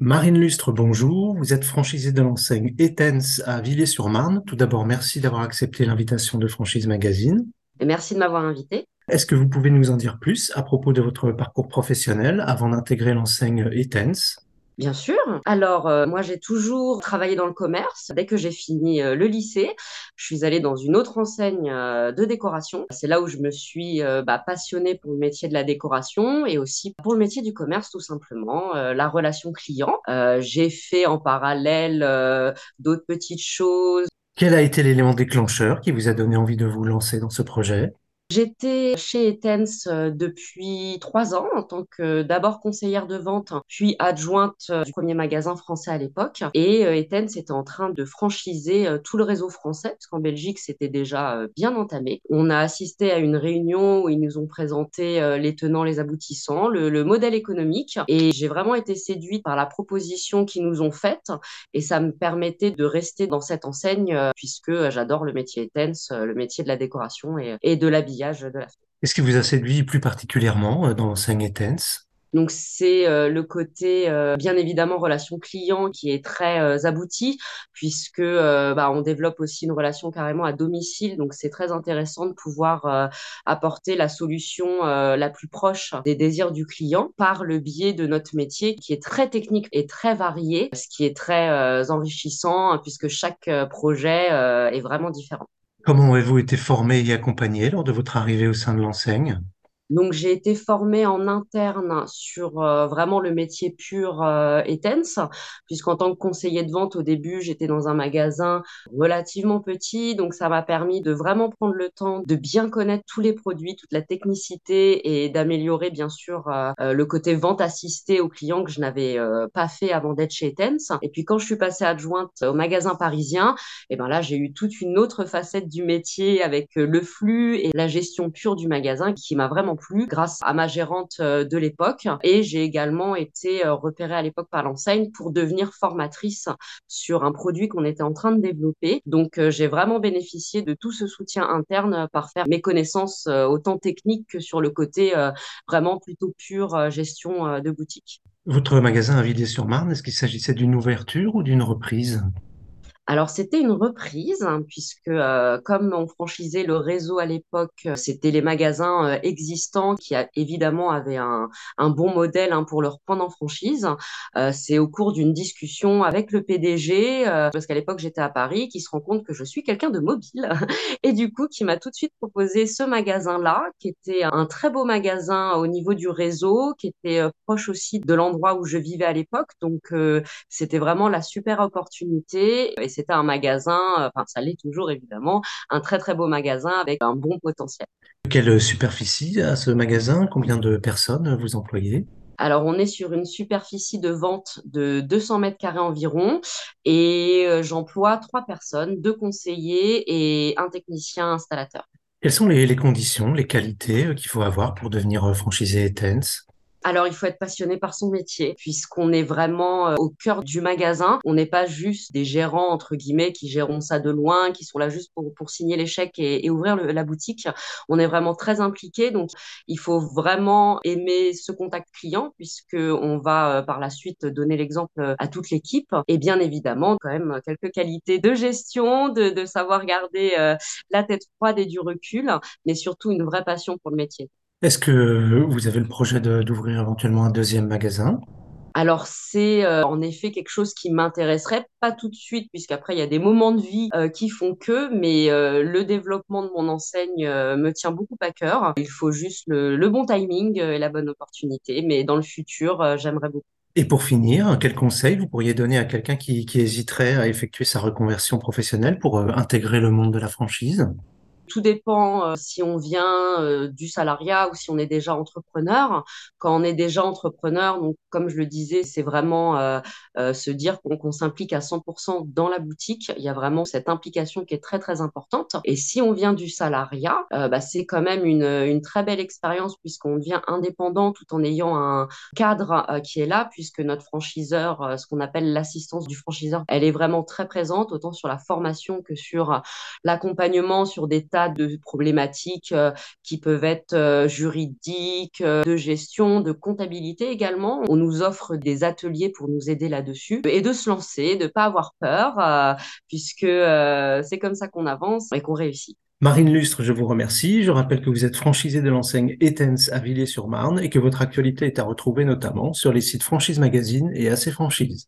Marine Lustre, bonjour. Vous êtes franchisée de l'enseigne Etens à Villers-sur-Marne. Tout d'abord, merci d'avoir accepté l'invitation de Franchise Magazine. Et merci de m'avoir invité. Est-ce que vous pouvez nous en dire plus à propos de votre parcours professionnel avant d'intégrer l'enseigne Etens? Bien sûr. Alors, euh, moi, j'ai toujours travaillé dans le commerce. Dès que j'ai fini euh, le lycée, je suis allée dans une autre enseigne euh, de décoration. C'est là où je me suis bah, passionnée pour le métier de la décoration et aussi pour le métier du commerce, tout simplement, la relation client. j'ai fait en parallèle d'autres petites choses. Quel a été l'élément déclencheur qui vous a donné envie de vous lancer dans ce projet? J'étais chez Etens euh, depuis trois ans en tant que d'abord conseillère de vente, puis adjointe euh, du premier magasin français à l'époque. Et euh, Etens était en train de franchiser tout le réseau français, parce qu'en Belgique, c'était déjà bien entamé. On a assisté à une réunion où ils nous ont présenté les tenants, les aboutissants, le, le modèle économique. Et j'ai vraiment été séduite par la proposition qu'ils nous ont faite. Et ça me permettait de rester dans cette enseigne, puisque j'adore le métier Etens, le métier de la décoration et, et de l'habillement de la Qu'est-ce qui vous a séduit plus particulièrement euh, dans Etens donc c'est euh, le côté euh, bien évidemment relation client qui est très euh, abouti puisque bah, on développe aussi une relation carrément à domicile. Donc c'est très intéressant de pouvoir apporter la solution la plus proche des désirs du client par le biais de notre métier qui est très technique et très varié, ce qui est très enrichissant puisque chaque projet est vraiment différent. Comment avez-vous été formé et accompagné lors de votre arrivée au sein de l'enseigne? Donc, j'ai été formée en interne sur euh, vraiment le métier pur euh, Etens, puisqu'en tant que conseiller de vente, au début, j'étais dans un magasin relativement petit. Donc, ça m'a permis de vraiment prendre le temps de bien connaître tous les produits, toute la technicité et d'améliorer, bien sûr, euh, euh, le côté vente assistée aux clients que je n'avais pas fait avant d'être chez Etens. Et puis, quand je suis passée adjointe au magasin parisien, et eh ben là, j'ai eu toute une autre facette du métier avec le flux et la gestion pure du magasin qui m'a vraiment plus grâce à ma gérante euh, de l'époque. Et j'ai également été euh, repérée à l'époque par l'enseigne pour devenir formatrice sur un produit qu'on était en train de développer. Donc, euh, j'ai vraiment bénéficié de tout ce soutien interne par faire mes connaissances autant techniques que sur le côté vraiment plutôt pure gestion de boutique. Votre magasin à Villiers-sur-Marne, est-ce qu'il s'agissait d'une ouverture ou d'une reprise? Alors c'était une reprise hein, puisque euh, comme on franchisait le réseau à l'époque, euh, c'était les magasins euh, existants qui évidemment avaient un, un bon modèle hein, pour leur prendre en franchise. c'est au cours d'une discussion avec le PDG, parce qu'à l'époque j'étais à Paris, qui se rend compte que je suis quelqu'un de mobile et du coup qui m'a tout de suite proposé ce magasin-là, qui était un très beau magasin au niveau du réseau, qui était proche aussi de l'endroit où je vivais à l'époque. Donc c'était vraiment la super opportunité. C'était un magasin, euh, enfin ça l'est toujours évidemment, un très très beau magasin avec un bon potentiel. Quelle superficie à ce magasin? Combien de personnes vous employez? Alors, on est sur une superficie de vente de 200 mètres carrés environ et euh, j'emploie trois personnes, deux conseillers et un technicien installateur. Quelles sont les, les conditions, les qualités euh, qu'il faut avoir pour devenir franchisé Etens alors, il faut être passionné par son métier, puisqu'on est vraiment euh, au cœur du magasin. On n'est pas juste des gérants, entre guillemets, qui gérons ça de loin, qui sont là juste pour, pour signer les chèques et, ouvrir la boutique. On est vraiment très impliqué. Donc, il faut vraiment aimer ce contact client, puisqu'on va euh, par la suite donner l'exemple euh, à toute l'équipe. Et bien évidemment, quand même, quelques qualités de gestion, de, de savoir garder la tête froide et du recul, mais surtout une vraie passion pour le métier. Est-ce que vous avez le projet d'ouvrir éventuellement un deuxième magasin? Alors c'est euh, en effet quelque chose qui m'intéresserait, pas tout de suite, puisqu'après il y a des moments de vie euh, qui font que, mais euh, le développement de mon enseigne me tient beaucoup à cœur. Il faut juste le, bon timing et la bonne opportunité, mais dans le futur, j'aimerais beaucoup. Et pour finir, quel conseil vous pourriez donner à quelqu'un qui hésiterait à effectuer sa reconversion professionnelle pour intégrer le monde de la franchise? Tout dépend euh, si on vient euh, du salariat ou si on est déjà entrepreneur. Quand on est déjà entrepreneur, donc comme je le disais, c'est vraiment euh, se dire qu'on s'implique à 100% dans la boutique. Il y a vraiment cette implication qui est très très importante. Et si on vient du salariat, bah, c'est quand même une, très belle expérience puisqu'on devient indépendant tout en ayant un cadre qui est là puisque notre franchiseur, ce qu'on appelle l'assistance du franchiseur, elle est vraiment très présente autant sur la formation que sur l'accompagnement, sur des tâches de problématiques qui peuvent être juridiques, de gestion, de comptabilité également. On nous offre des ateliers pour nous aider là-dessus et de se lancer, de pas avoir peur, puisque c'est comme ça qu'on avance et qu'on réussit. Marine Lustre, je vous remercie. Je rappelle que vous êtes franchisée de l'enseigne Etens à Villiers-sur-Marne et que votre actualité est à retrouver notamment sur les sites Franchise Magazine et AC Franchise.